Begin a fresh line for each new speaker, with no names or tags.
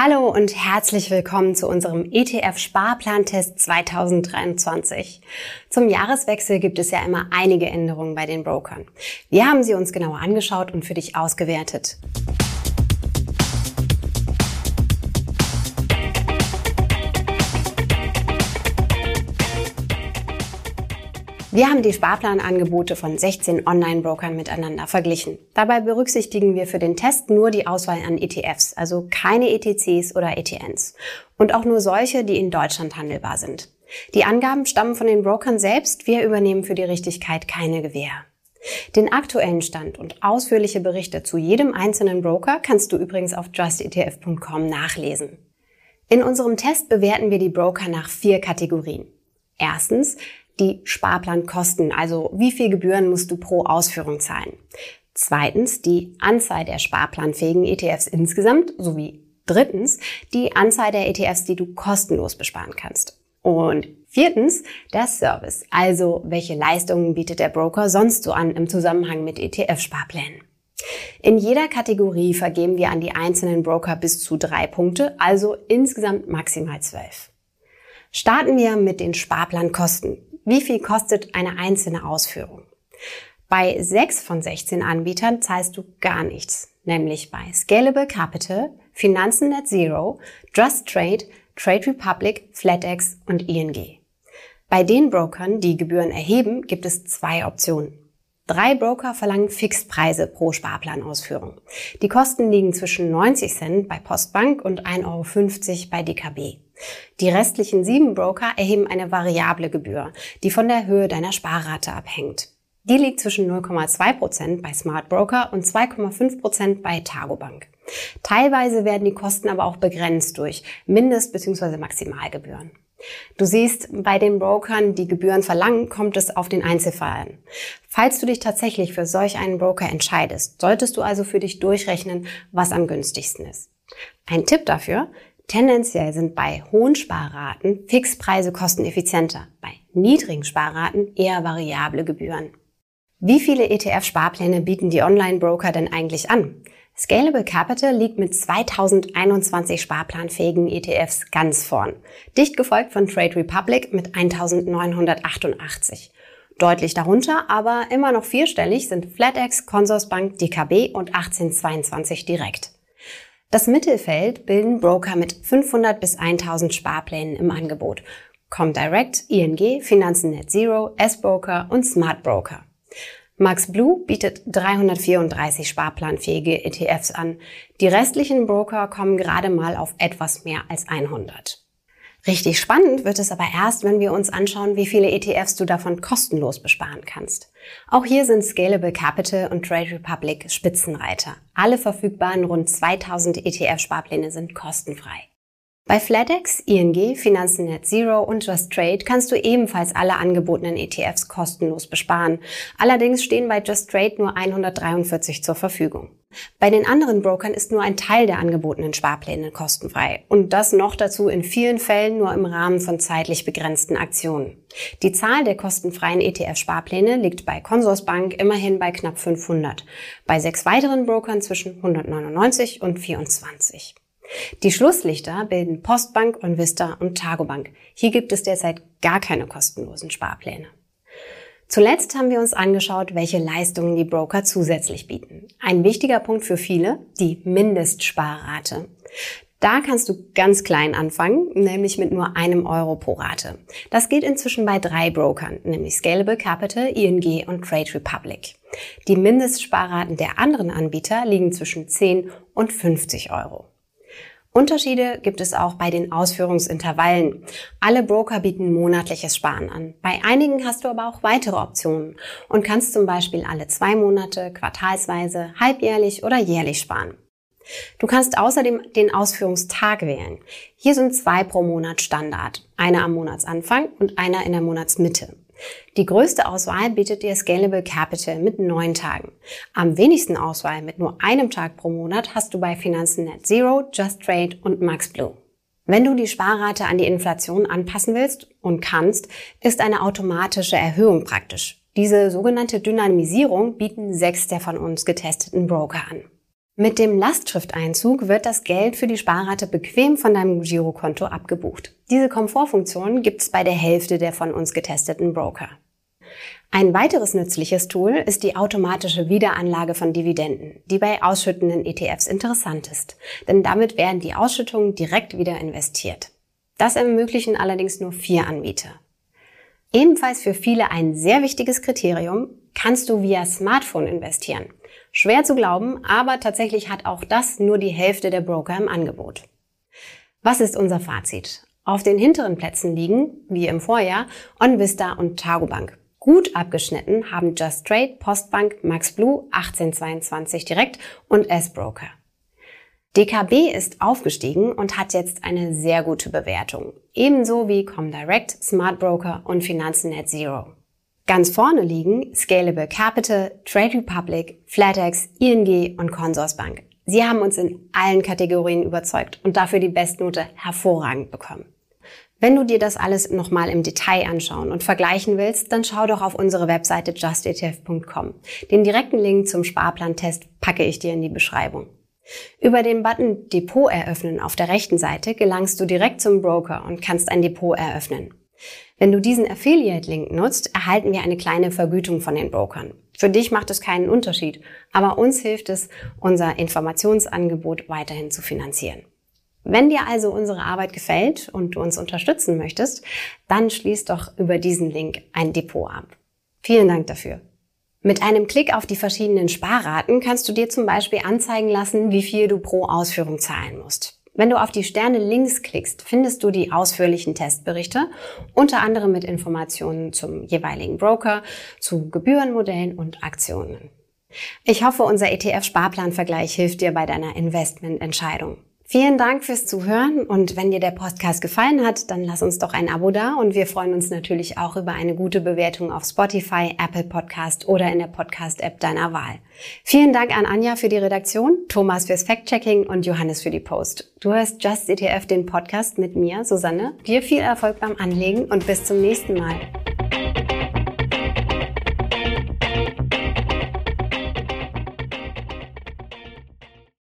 Hallo und herzlich willkommen zu unserem ETF-Sparplantest 2023. Zum Jahreswechsel gibt es ja immer einige Änderungen bei den Brokern. Wir haben sie uns genauer angeschaut und für dich ausgewertet. Wir haben die Sparplanangebote von 16 Online-Brokern miteinander verglichen. Dabei berücksichtigen wir für den Test nur die Auswahl an ETFs, also keine ETCs oder ETNs. Und auch nur solche, die in Deutschland handelbar sind. Die Angaben stammen von den Brokern selbst, wir übernehmen für die Richtigkeit keine Gewähr. Den aktuellen Stand und ausführliche Berichte zu jedem einzelnen Broker kannst du übrigens auf justetf.com nachlesen. In unserem Test bewerten wir die Broker nach vier Kategorien. Erstens, die Sparplankosten, also wie viel Gebühren musst du pro Ausführung zahlen. Zweitens die Anzahl der sparplanfähigen ETFs insgesamt sowie drittens die Anzahl der ETFs, die du kostenlos besparen kannst. Und viertens der Service, also welche Leistungen bietet der Broker sonst so an im Zusammenhang mit ETF-Sparplänen. In jeder Kategorie vergeben wir an die einzelnen Broker bis zu drei Punkte, also insgesamt maximal zwölf. Starten wir mit den Sparplankosten. Wie viel kostet eine einzelne Ausführung? Bei sechs von 16 Anbietern zahlst du gar nichts, nämlich bei Scalable Capital, Finanzen Net Zero, Just Trade, Trade Republic, FlatEx und ING. Bei den Brokern, die Gebühren erheben, gibt es zwei Optionen. Drei Broker verlangen Fixpreise pro Sparplanausführung. Die Kosten liegen zwischen 90 Cent bei Postbank und 1,50 Euro bei DKB. Die restlichen sieben Broker erheben eine variable Gebühr, die von der Höhe deiner Sparrate abhängt. Die liegt zwischen 0,2 Prozent bei Smart Broker und 2,5 Prozent bei Targobank. Teilweise werden die Kosten aber auch begrenzt durch Mindest- bzw. Maximalgebühren. Du siehst, bei den Brokern, die Gebühren verlangen, kommt es auf den Einzelfall an. Falls du dich tatsächlich für solch einen Broker entscheidest, solltest du also für dich durchrechnen, was am günstigsten ist. Ein Tipp dafür, tendenziell sind bei hohen Sparraten Fixpreise kosteneffizienter, bei niedrigen Sparraten eher variable Gebühren. Wie viele ETF-Sparpläne bieten die Online-Broker denn eigentlich an? Scalable Capital liegt mit 2021 sparplanfähigen ETFs ganz vorn, dicht gefolgt von Trade Republic mit 1988. Deutlich darunter, aber immer noch vierstellig sind FlatEx, Consorsbank, DKB und 1822 direkt. Das Mittelfeld bilden Broker mit 500 bis 1000 Sparplänen im Angebot. Comdirect, ING, Finanzen Net Zero, S-Broker und Smart Broker. Max Blue bietet 334 sparplanfähige ETFs an. Die restlichen Broker kommen gerade mal auf etwas mehr als 100. Richtig spannend wird es aber erst, wenn wir uns anschauen, wie viele ETFs du davon kostenlos besparen kannst. Auch hier sind Scalable Capital und Trade Republic Spitzenreiter. Alle verfügbaren rund 2000 ETF-Sparpläne sind kostenfrei. Bei FlatEx, ING, Finanzen Net Zero und Just Trade kannst du ebenfalls alle angebotenen ETFs kostenlos besparen. Allerdings stehen bei Just Trade nur 143 zur Verfügung. Bei den anderen Brokern ist nur ein Teil der angebotenen Sparpläne kostenfrei und das noch dazu in vielen Fällen nur im Rahmen von zeitlich begrenzten Aktionen. Die Zahl der kostenfreien ETF-Sparpläne liegt bei Consorsbank immerhin bei knapp 500, bei sechs weiteren Brokern zwischen 199 und 24. Die Schlusslichter bilden Postbank, Onvista und Targobank. Hier gibt es derzeit gar keine kostenlosen Sparpläne. Zuletzt haben wir uns angeschaut, welche Leistungen die Broker zusätzlich bieten. Ein wichtiger Punkt für viele, die Mindestsparrate. Da kannst du ganz klein anfangen, nämlich mit nur einem Euro pro Rate. Das geht inzwischen bei drei Brokern, nämlich Scalable Capital, ING und Trade Republic. Die Mindestsparraten der anderen Anbieter liegen zwischen 10 und 50 Euro. Unterschiede gibt es auch bei den Ausführungsintervallen. Alle Broker bieten monatliches Sparen an. Bei einigen hast du aber auch weitere Optionen und kannst zum Beispiel alle zwei Monate, quartalsweise, halbjährlich oder jährlich sparen. Du kannst außerdem den Ausführungstag wählen. Hier sind zwei pro Monat Standard. Einer am Monatsanfang und einer in der Monatsmitte. Die größte Auswahl bietet dir Scalable Capital mit neun Tagen. Am wenigsten Auswahl mit nur einem Tag pro Monat hast du bei Finanzen Net Zero, Just Trade und MaxBlue. Wenn du die Sparrate an die Inflation anpassen willst und kannst, ist eine automatische Erhöhung praktisch. Diese sogenannte Dynamisierung bieten sechs der von uns getesteten Broker an. Mit dem Lastschrifteinzug wird das Geld für die Sparrate bequem von deinem Girokonto abgebucht. Diese Komfortfunktion gibt es bei der Hälfte der von uns getesteten Broker. Ein weiteres nützliches Tool ist die automatische Wiederanlage von Dividenden, die bei ausschüttenden ETFs interessant ist, denn damit werden die Ausschüttungen direkt wieder investiert. Das ermöglichen allerdings nur vier Anbieter. Ebenfalls für viele ein sehr wichtiges Kriterium, kannst du via Smartphone investieren. Schwer zu glauben, aber tatsächlich hat auch das nur die Hälfte der Broker im Angebot. Was ist unser Fazit? Auf den hinteren Plätzen liegen, wie im Vorjahr, OnVista und Targobank. Gut abgeschnitten haben Just Trade, Postbank, MaxBlue, 1822 Direkt und S-Broker. DKB ist aufgestiegen und hat jetzt eine sehr gute Bewertung. Ebenso wie Comdirect, Smart Broker und Finanzen Net Zero. Ganz vorne liegen Scalable Capital, Trade Republic, Flatex, ING und Consorsbank. Sie haben uns in allen Kategorien überzeugt und dafür die Bestnote hervorragend bekommen. Wenn du dir das alles nochmal im Detail anschauen und vergleichen willst, dann schau doch auf unsere Webseite justetf.com. Den direkten Link zum Sparplantest packe ich dir in die Beschreibung. Über den Button Depot eröffnen auf der rechten Seite gelangst du direkt zum Broker und kannst ein Depot eröffnen. Wenn du diesen Affiliate-Link nutzt, erhalten wir eine kleine Vergütung von den Brokern. Für dich macht es keinen Unterschied, aber uns hilft es, unser Informationsangebot weiterhin zu finanzieren. Wenn dir also unsere Arbeit gefällt und du uns unterstützen möchtest, dann schließ doch über diesen Link ein Depot ab. Vielen Dank dafür. Mit einem Klick auf die verschiedenen Sparraten kannst du dir zum Beispiel anzeigen lassen, wie viel du pro Ausführung zahlen musst. Wenn du auf die Sterne links klickst, findest du die ausführlichen Testberichte, unter anderem mit Informationen zum jeweiligen Broker, zu Gebührenmodellen und Aktionen. Ich hoffe, unser ETF-Sparplanvergleich hilft dir bei deiner Investmententscheidung. Vielen Dank fürs Zuhören und wenn dir der Podcast gefallen hat, dann lass uns doch ein Abo da und wir freuen uns natürlich auch über eine gute Bewertung auf Spotify, Apple Podcast oder in der Podcast-App deiner Wahl. Vielen Dank an Anja für die Redaktion, Thomas fürs Fact-Checking und Johannes für die Post. Du hörst Just ETF, den Podcast mit mir, Susanne. Dir viel Erfolg beim Anlegen und bis zum nächsten Mal.